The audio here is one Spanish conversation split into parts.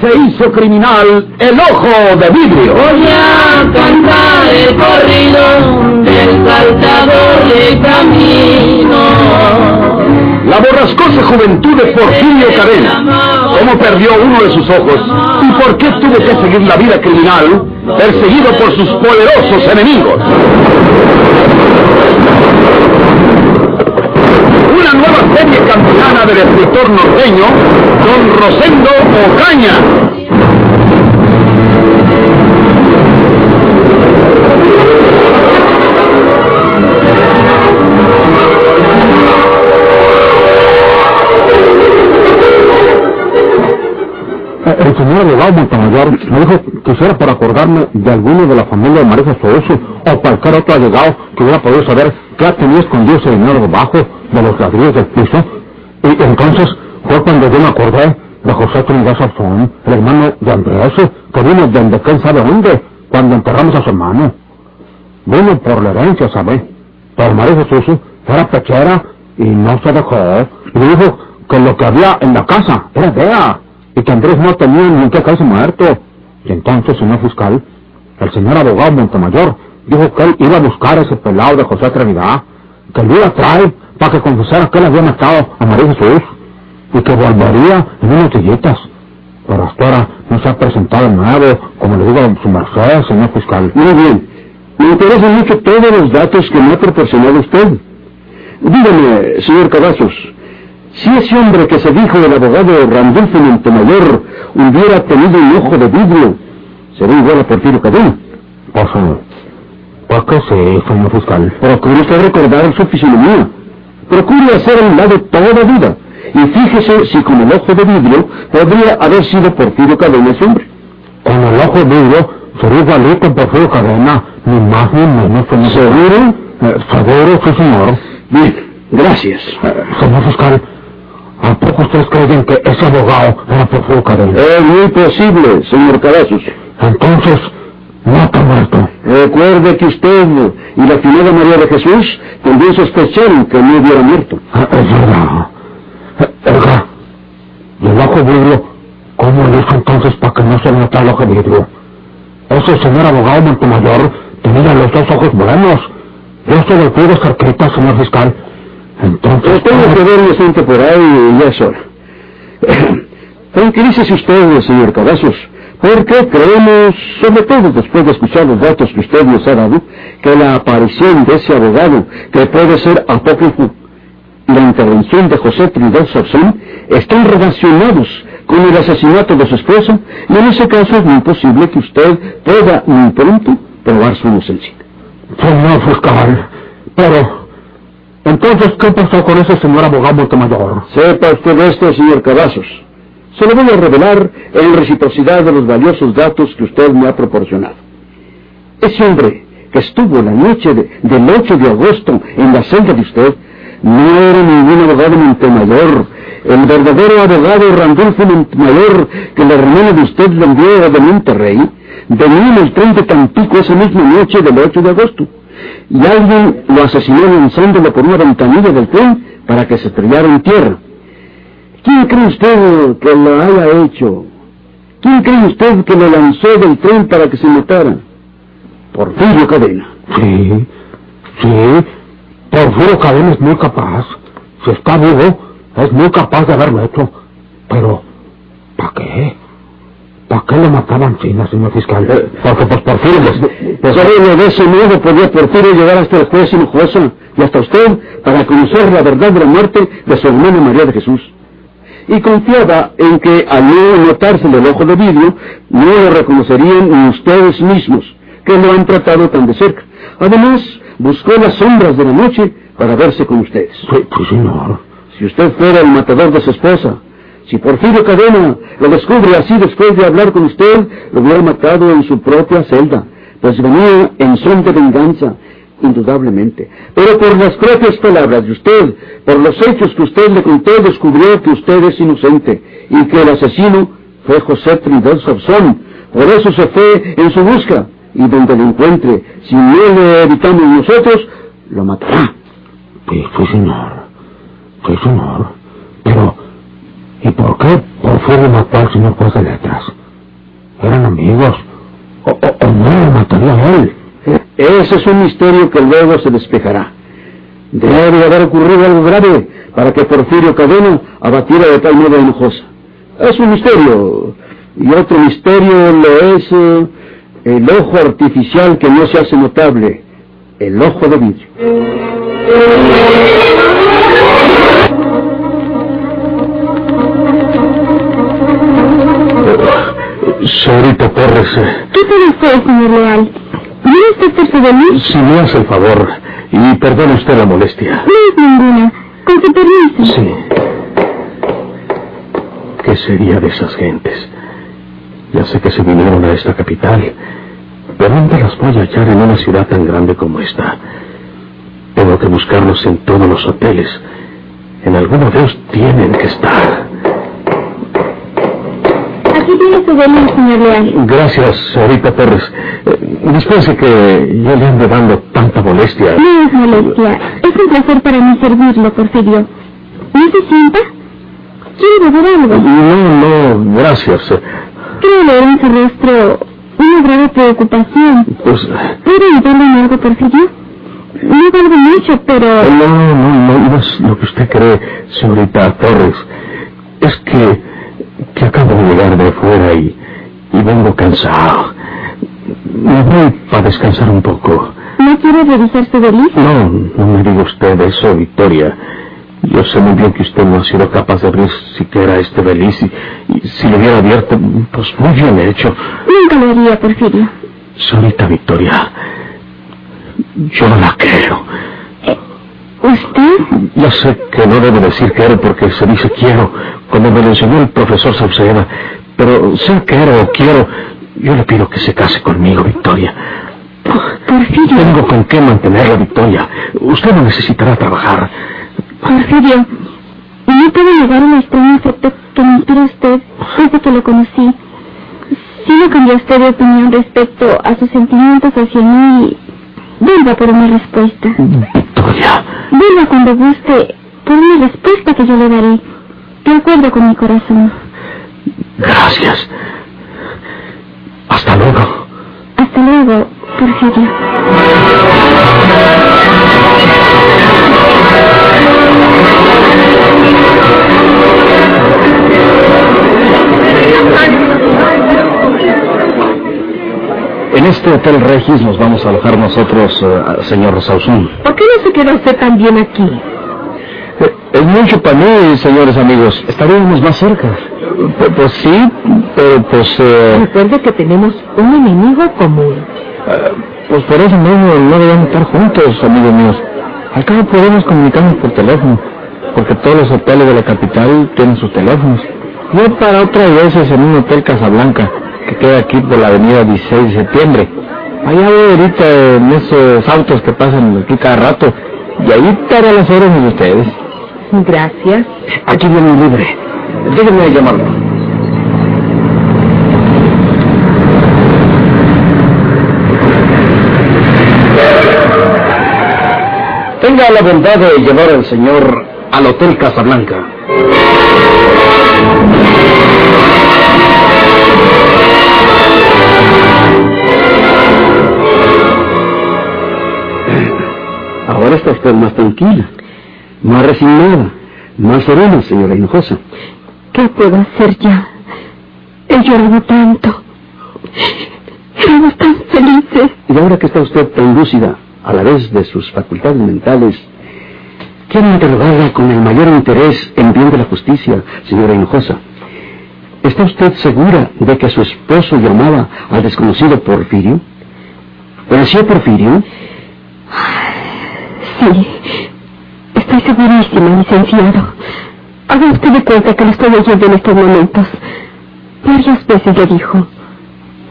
se hizo criminal el ojo de vidrio. Voy a cantar el corrido del saltador de camino. La borrascosa juventud de Porfirio Cadena. Cómo perdió uno de sus ojos y por qué tuvo que seguir la vida criminal perseguido por sus poderosos enemigos. Nueva serie campilana del escritor norteño, Don Rosendo Ocaña. El señor abogado Montemayor me dijo que si era para acordarme de alguno de la familia de María Jesús o cualquier otro allegado que hubiera podido saber qué ha tenido escondido ese dinero debajo de los ladrillos del piso. Y entonces fue cuando yo me acordé de José Trinidad Sarzón, el hermano de Andrés, que vino desde quién sabe dónde, cuando enterramos a su hermano. Vino por la herencia, ¿sabe? Pero María Jesús era pechera y no se dejó. Y dijo que lo que había en la casa era de ella y que Andrés no tenía ni que caerse muerto. Y entonces, señor fiscal, el señor abogado Montemayor dijo que él iba a buscar ese pelado de José Trinidad, que lo iba a traer para que confesara que él había matado a María Jesús y que volvería en unas sillitas. Pero hasta ahora no se ha presentado de nuevo, como le digo a su merced, señor fiscal. Muy bien. Me interesan mucho todos los datos que me ha proporcionado usted. Dígame, señor Cavazos, si ese hombre que se dijo del abogado Randolfo Montemayor hubiera tenido un ojo de vidrio, ¿sería igual a Porfirio Cadena? Pues, pues que sí, señor fiscal. Procure usted recordar su fisonomía. Procure hacer a un lado toda duda. Y fíjese si con el ojo de vidrio podría haber sido Porfirio Cadena ese hombre. Con el ojo de vidrio sería igualito Porfirio Cadena, ni más ni menos. señor. ¿Seguro? Eh, seguro, sí, señor. Bien, gracias. Eh, señor fiscal, ¿a poco ustedes creen que ese abogado era Porfirio Cadena? Es muy posible, señor Cavazos. Entonces, no está muerto. Recuerde que usted y la finada María de Jesús también sospecharon que no hubiera muerto. Ah, Es verdad. Oiga, ¿y el ojo vidrio? ¿Cómo lo hizo entonces para que no se notara el ojo vidrio? Ese señor abogado Montemayor tenía los dos ojos buenos. Yo se lo pude cerquita, señor fiscal. Entonces... Pero tengo que ver un instante por ahí y ya es hora. Tranquilícese usted, señor Cavazos, porque creemos, sobre todo después de escuchar los datos que usted nos ha dado, que la aparición de ese abogado, que puede ser apócrifo, y la intervención de José Trinidad Sarzón están relacionados con el asesinato de su esposa, y en ese caso es muy posible que usted pueda muy pronto probar su inocencia. Señor fiscal, pero... Entonces, ¿qué pasó con ese señor abogado Montemayor? Sepa usted esto, señor Cavazos. Se lo voy a revelar en reciprocidad de los valiosos datos que usted me ha proporcionado. Ese hombre que estuvo la noche de- del 8 de agosto en la celda de usted no era ningún abogado Montemayor. El verdadero abogado Randolfo Montemayor que la hermana de usted le envió de Monterrey venía en el tren de Tampico esa misma noche del 8 de agosto. Y alguien lo asesinó lanzándolo por una ventanilla del tren para que se estrellara en tierra. ¿Quién cree usted que lo haya hecho? ¿Quién cree usted que lo lanzó del tren para que se matara? Porfirio Cadena. Sí, sí. Porfirio Cadena es muy capaz. Si está vivo, es muy capaz de haberlo hecho. Pero, ¿para qué? ¿Para qué lo mataban China, señor fiscal? Porque pues Porfirio... les- Pues solo de ese modo podía Porfirio llegar hasta el juez Hinojosa y hasta usted para conocer la verdad de la muerte de su hermana María de Jesús. Y confiaba en que al no notarse el ojo de vidrio, no lo reconocerían ni ustedes mismos, que lo han tratado tan de cerca. Además, buscó las sombras de la noche para verse con ustedes. Sí, sí, señor. Si usted fuera el matador de su esposa, si Porfirio Cadena lo descubre así después de hablar con usted, lo hubiera matado en su propia celda, pues venía en son de venganza, indudablemente. Pero por las propias palabras de usted, por los hechos que usted le contó, descubrió que usted es inocente y que el asesino fue José Trinidad Sarzón. Por eso se fue en su busca y donde lo encuentre, si no le evitamos nosotros, lo matará. Sí, señor. Sí, señor. Pero, ¿y por qué? ¿Por al señor juez de letras? ¿Eran amigos? ¿O, o, o no lo mataría a él? Ese es un misterio que luego se despejará. Debe haber ocurrido algo grave para que Porfirio Cadena abatiera de tal modo a Hinojosa. Es un misterio. Y otro misterio lo es eh, el ojo artificial que no se hace notable, el ojo de vidrio. Señorita Torres, eh, ¿Qué puede usted, señor Leal? ¿Viene usted delito? si me hace el favor, y perdone usted la molestia. No es ninguna. Con su permiso. Sí. ¿Qué sería de esas gentes? Ya sé que se vinieron a esta capital, pero ¿dónde las voy a hallar en una ciudad tan grande como esta? Tengo que buscarlos en todos los hoteles. En alguno de ellos tienen que estar. Aquí tiene su delito, señor Leal. Gracias, señorita Torres. Eh, dispense que yo le ande dando tanta molestia. No es molestia. Es un placer para mí servirlo, Porfirio. ¿No se sienta? ¿Quiere beber algo? No, no, gracias. Creo leer en su rostro una grave preocupación. Pues, ¿Puedo ayudarle en algo, Porfirio? No valgo mucho, pero... no, no, no, no es lo que usted cree, señorita Torres. Es que, que acabo de llegar de fuera y, y vengo cansado. Me voy para descansar un poco. ¿No quiere revisar su delito? No, no me diga usted eso, Victoria. Yo sé muy bien que usted no ha sido capaz de abrir siquiera este beliz y, y si lo hubiera abierto, pues muy bien hecho. Nunca lo haría, Porfirio. Señorita Victoria, yo la quiero. ¿Usted? Ya sé que no debo decir quiero porque se dice quiero, como me lo enseñó el profesor Sauceda, pero sea quiero o quiero, yo le pido que se case conmigo, Victoria. Porfirio. Tengo con qué mantenerla, Victoria. Usted no necesitará trabajar. Porfirio, no puedo negar el extraño afecto que me inspira usted desde que lo conocí. Si no cambió usted de opinión respecto a sus sentimientos hacia mí, vuelva por una respuesta. Victoria, Vuelva cuando guste por una respuesta que yo le daré, de acuerdo con mi corazón. gracias. Hasta luego. Hasta luego, Porfirio. En este Hotel Regis nos vamos a alojar nosotros, eh, señor Sauzón. ¿Por qué no se queda usted también aquí? Es mucho para mí, señores amigos. Estaríamos más cerca. Pues, sí, pero pues... eh, Recuerde que tenemos un enemigo común. pues por eso mismo no debemos estar juntos, amigos míos. Al cabo podemos comunicarnos por teléfono, porque todos los hoteles de la capital tienen sus teléfonos. Yo para otras veces en un hotel Casablanca, que queda aquí por la avenida 16 de septiembre. Allá voy ahorita en esos autos que pasan aquí cada rato, y ahí estaré las órdenes de ustedes. Gracias. Aquí viene un libre. Déjenme llamarlo. Tenga la bondad de llevar al señor al Hotel Casablanca. Ahora está usted más tranquila, más resignada, más serena, señora Hinojosa. ¿Qué puedo hacer ya? He llorado tanto. Éramos tan felices. Y ahora que está usted tan lúcida, a la vez de sus facultades mentales, quiero interrogarla con el mayor interés en bien de la justicia, señora Hinojosa. ¿Está usted segura de que su esposo llamaba al desconocido Porfirio? ¿Conoció Porfirio? Sí, estoy segurísima, licenciado. Haga usted de cuenta que lo estoy oyendo en estos momentos. Varias veces le dijo,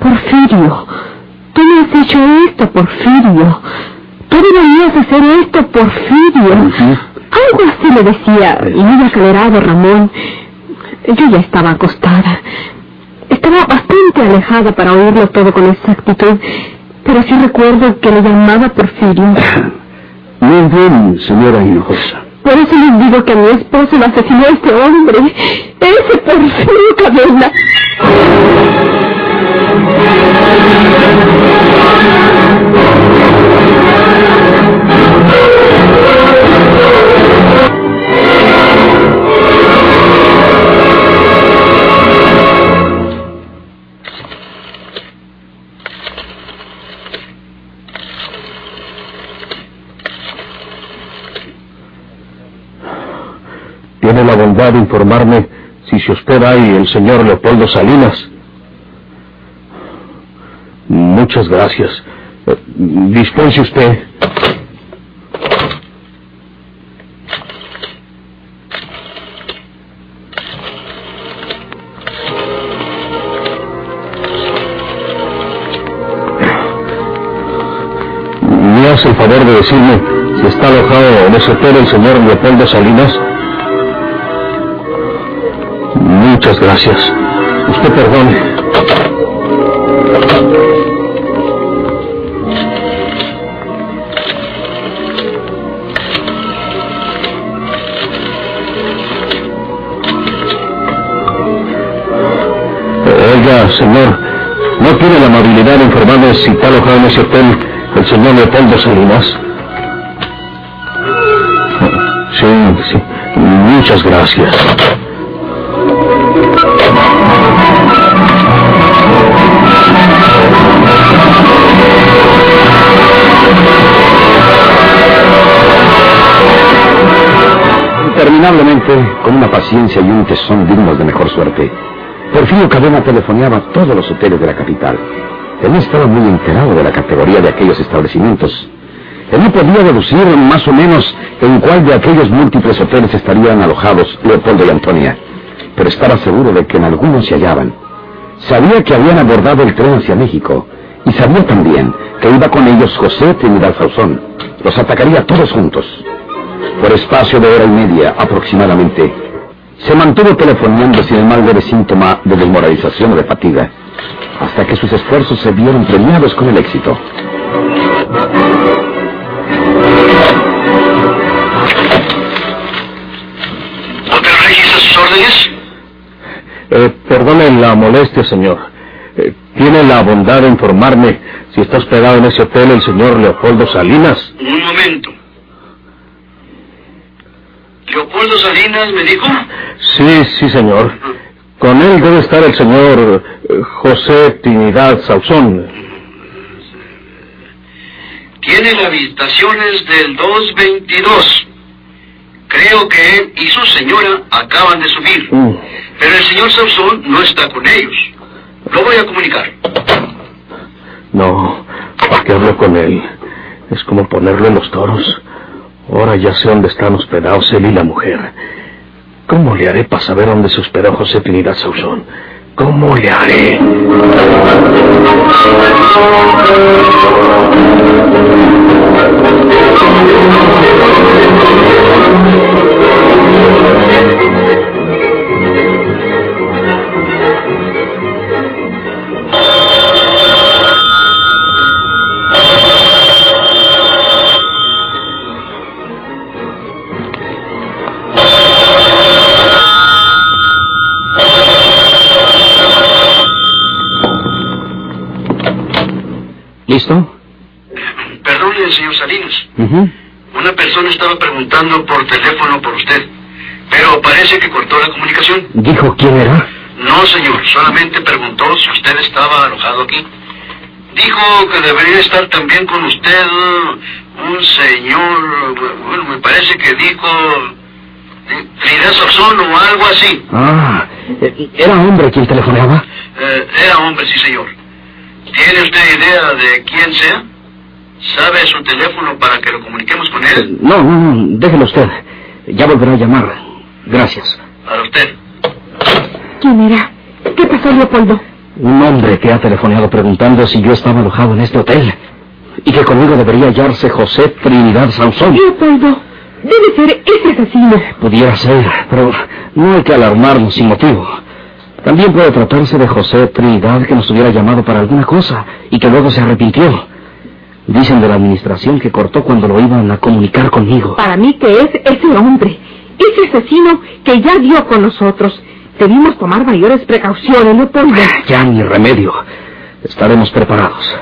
Porfirio, tú me has hecho esto, Porfirio. Tú deberías hacer esto, Porfirio. Algo así le decía, y muy acelerado Ramón. Yo ya estaba acostada. Estaba bastante alejada para oírlo todo con exactitud, pero sí recuerdo que le llamaba Porfirio. Muy bien, señora Hinojosa. Por eso les digo que mi esposo lo asesinó este hombre. Ese Porfirio Cadena. De informarme si se hospeda ahí el señor Leopoldo Salinas. Muchas gracias. Dispense usted. ¿Me hace el favor de decirme si está alojado en ese hotel el señor Leopoldo Salinas? Muchas gracias. Usted perdone. Oiga, señor, ¿no tiene la amabilidad de informarme si está alojado en ese hotel el señor Leopoldo Salinas? Sí, sí. Muchas gracias. Interminablemente, con una paciencia y un tesón dignos de mejor suerte, Porfirio Cadena telefoneaba a todos los hoteles de la capital. Él no estaba muy enterado de la categoría de aquellos establecimientos. Él no podía deducir más o menos en cuál de aquellos múltiples hoteles estarían alojados Leopoldo y Antonia, pero estaba seguro de que en algunos se hallaban. Sabía que habían abordado el tren hacia México y sabía también que iba con ellos José Trinidad Sauzón. Los atacaría todos juntos. Por espacio de hora y media aproximadamente, se mantuvo telefoneando sin el más leve síntoma de desmoralización o de fatiga, hasta que sus esfuerzos se vieron premiados con el éxito. ¿Hotel Regis a sus órdenes? Eh, perdone la molestia, señor. Eh, ¿Tiene la bondad de informarme si está hospedado en ese hotel el señor Leopoldo Salinas? Un momento. ¿Leopoldo Salinas me dijo? Sí, sí, señor. Con él debe estar el señor eh, José Trinidad Sauzón. Tiene las habitaciones del 222. Creo que él y su señora acaban de subir. Mm. Pero el señor Sauzón no está con ellos. Lo voy a comunicar. No, ¿para qué hablo con él? Es como ponerlo en los toros. Ahora ya sé dónde están hospedados él y la mujer. ¿Cómo le haré para saber dónde se hospedó José Trinidad Sauzón? ¿Cómo le haré? No, señor. Solamente preguntó si usted estaba alojado aquí. Dijo que debería estar también con usted un señor. Bueno, me parece que dijo. eh, Trinidad Sauzón o algo así. Ah, ¿era hombre quien telefoneaba? Eh, era hombre, sí, señor. ¿Tiene usted idea de quién sea? ¿Sabe su teléfono para que lo comuniquemos con él? No, no, no, déjelo usted. Ya volverá a llamar. Gracias. Para usted. ¿Quién era? ¿Qué pasó, Leopoldo? Un hombre que ha telefoneado preguntando si yo estaba alojado en este hotel. Y que conmigo debería hallarse José Trinidad Sauzón. Leopoldo, debe ser ese asesino. Pudiera ser, pero no hay que alarmarnos sin motivo. También puede tratarse de José Trinidad que nos hubiera llamado para alguna cosa y que luego se arrepintió. Dicen de la administración que cortó cuando lo iban a comunicar conmigo. Para mí que es ese hombre, ese asesino que ya dio con nosotros. Debimos tomar mayores precauciones, Leopoldo. Ya ni remedio. Estaremos preparados.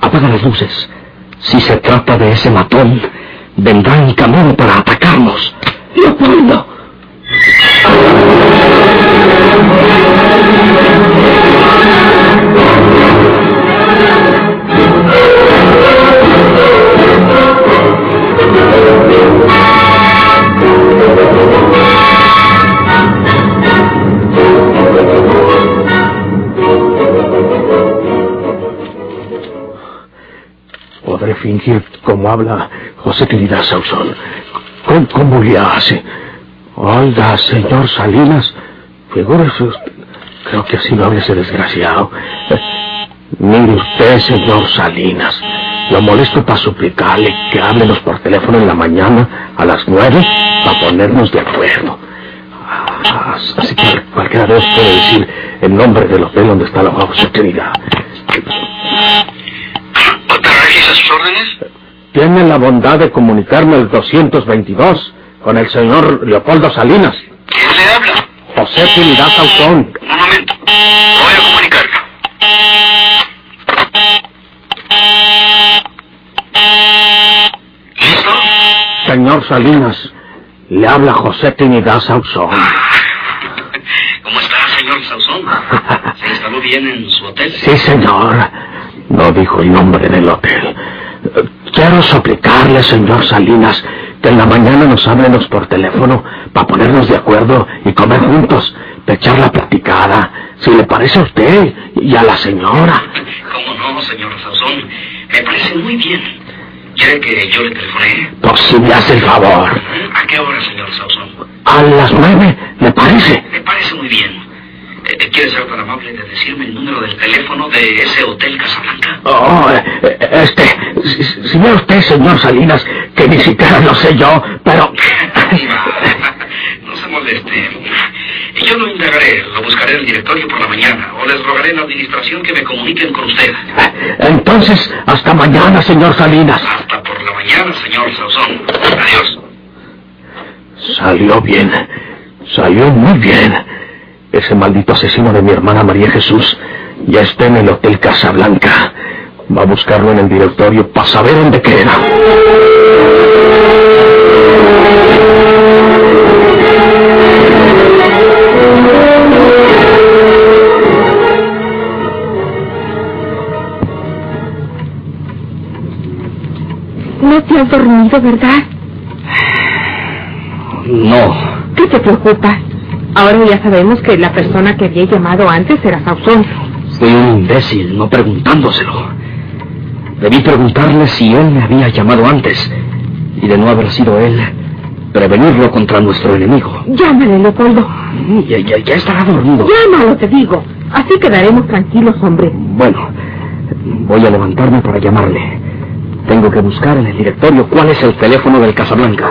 Apaga las luces. Si se trata de ese matón, vendrá en camino para atacarnos. Leopoldo. Podré como habla José Trinidad Sauzón. ¿Cómo, cómo le hace? Oiga, señor Salinas, figúrese usted. Creo que así no habla ese desgraciado. Mire usted, señor Salinas, lo molesto para suplicarle que háblenos por teléfono en la mañana a las nueve para ponernos de acuerdo. Ah, Así que cualquiera de ustedes puede decir el nombre del hotel donde está la José Trinidad. ¿Otra vez a sus órdenes? Tiene la bondad de comunicarme el 222 con el señor Leopoldo Salinas. ¿Quién le habla? José Trinidad Sauzón. Un momento. Voy a comunicarlo. ¿Listo? Señor Salinas, le habla José Trinidad Sauzón. ¿Cómo está, señor Sauzón? ¿Se instaló bien en su hotel? Sí, señor. No dijo el nombre del hotel. Quiero suplicarle, señor Salinas, que en la mañana nos háblenos por teléfono para ponernos de acuerdo y comer juntos, para echar la platicada, si le parece a usted y a la señora. ¿Cómo no, señor Sauzón? Me parece muy bien. ¿Quiere que yo le telefone? Pues si me hace el favor. ¿A qué hora, señor Sauzón? A las nueve, ¿le parece? Me parece muy bien. Eh, ¿Quiere ser tan amable de decirme el número del teléfono de ese hotel Casablanca? Oh, eh, eh, este, si, ve usted, señor Salinas, que ni siquiera lo sé yo, pero... No se moleste. Yo lo indagaré, lo buscaré en el directorio por la mañana, o les rogaré a la administración que me comuniquen con usted. Entonces, hasta mañana, señor Salinas. Hasta por la mañana, señor Sauzón. Adiós. Salió bien, salió muy bien. Ese maldito asesino de mi hermana María Jesús ya está en el Hotel Casablanca. Va a buscarlo en el directorio para saber dónde queda. No te has dormido, ¿verdad? No. ¿Qué te preocupa? Ahora ya sabemos que la persona que había llamado antes era Sauzón. Fui un imbécil, no preguntándoselo. Debí preguntarle si él me había llamado antes. Y de no haber sido él, prevenirlo contra nuestro enemigo. Llámale, Leopoldo. Ya, ya, ya estará dormido. Llámalo, te digo. Así quedaremos tranquilos, hombre. Bueno, voy a levantarme para llamarle. Tengo que buscar en el directorio cuál es el teléfono del Casablanca.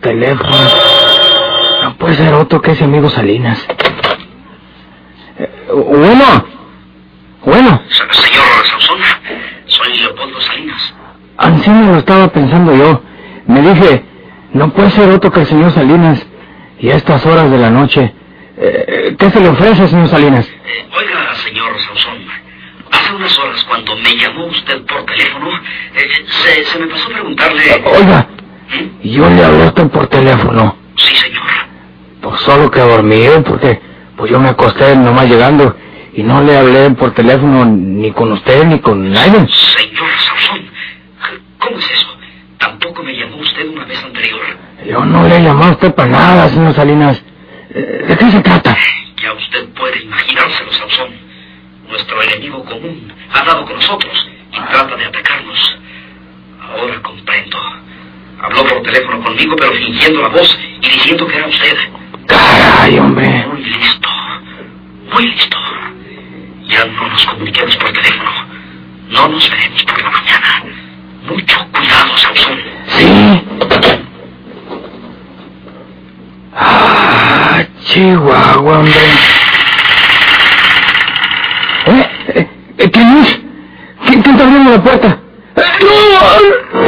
teléfono? No puede ser otro que ese amigo Salinas. Eh, bueno. Bueno, Se- Señor Sauzón, soy Leopoldo Salinas. así me lo estaba pensando yo. Me dije, no puede ser otro que el señor Salinas. Y a estas horas de la noche. eh, ¿Qué se le ofrece, señor Salinas? Eh, oiga, señor Sauzón, hace unas horas cuando me llamó usted por teléfono, eh, se, se me pasó a preguntarle... Oiga, ¿Mm? yo le hablé a usted por teléfono. Sí, señor. Pues solo que dormido, porque pues yo me acosté nomás llegando y no le hablé por teléfono ni con usted ni con nadie. Señor Sauzón, ¿cómo es eso? Tampoco me llamó usted una vez anterior. Yo no le llamado a usted para nada, señor Salinas. ¿De qué se trata? Ya usted puede imaginárselo, Sansón. Nuestro enemigo común ha dado con nosotros y trata de atacarnos. Ahora comprendo. Habló por teléfono conmigo, pero fingiendo la voz y diciendo que era usted. Caray, hombre. Muy listo. Muy listo. Ya no nos comuniquemos por teléfono. No nos veremos por la mañana. Mucho cuidado, Sansón. Sí. Ah, Chihuahua, hombre. ¿Eh? ¿Eh? eh, ¿Quién es? ¿Quién, está abriendo la puerta? ¡Eh, ¡No!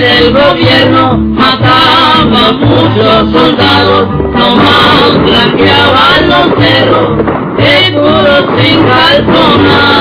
Del gobierno, mataba muchos soldados, nomás blanqueaban los cerros, de sin calzonar.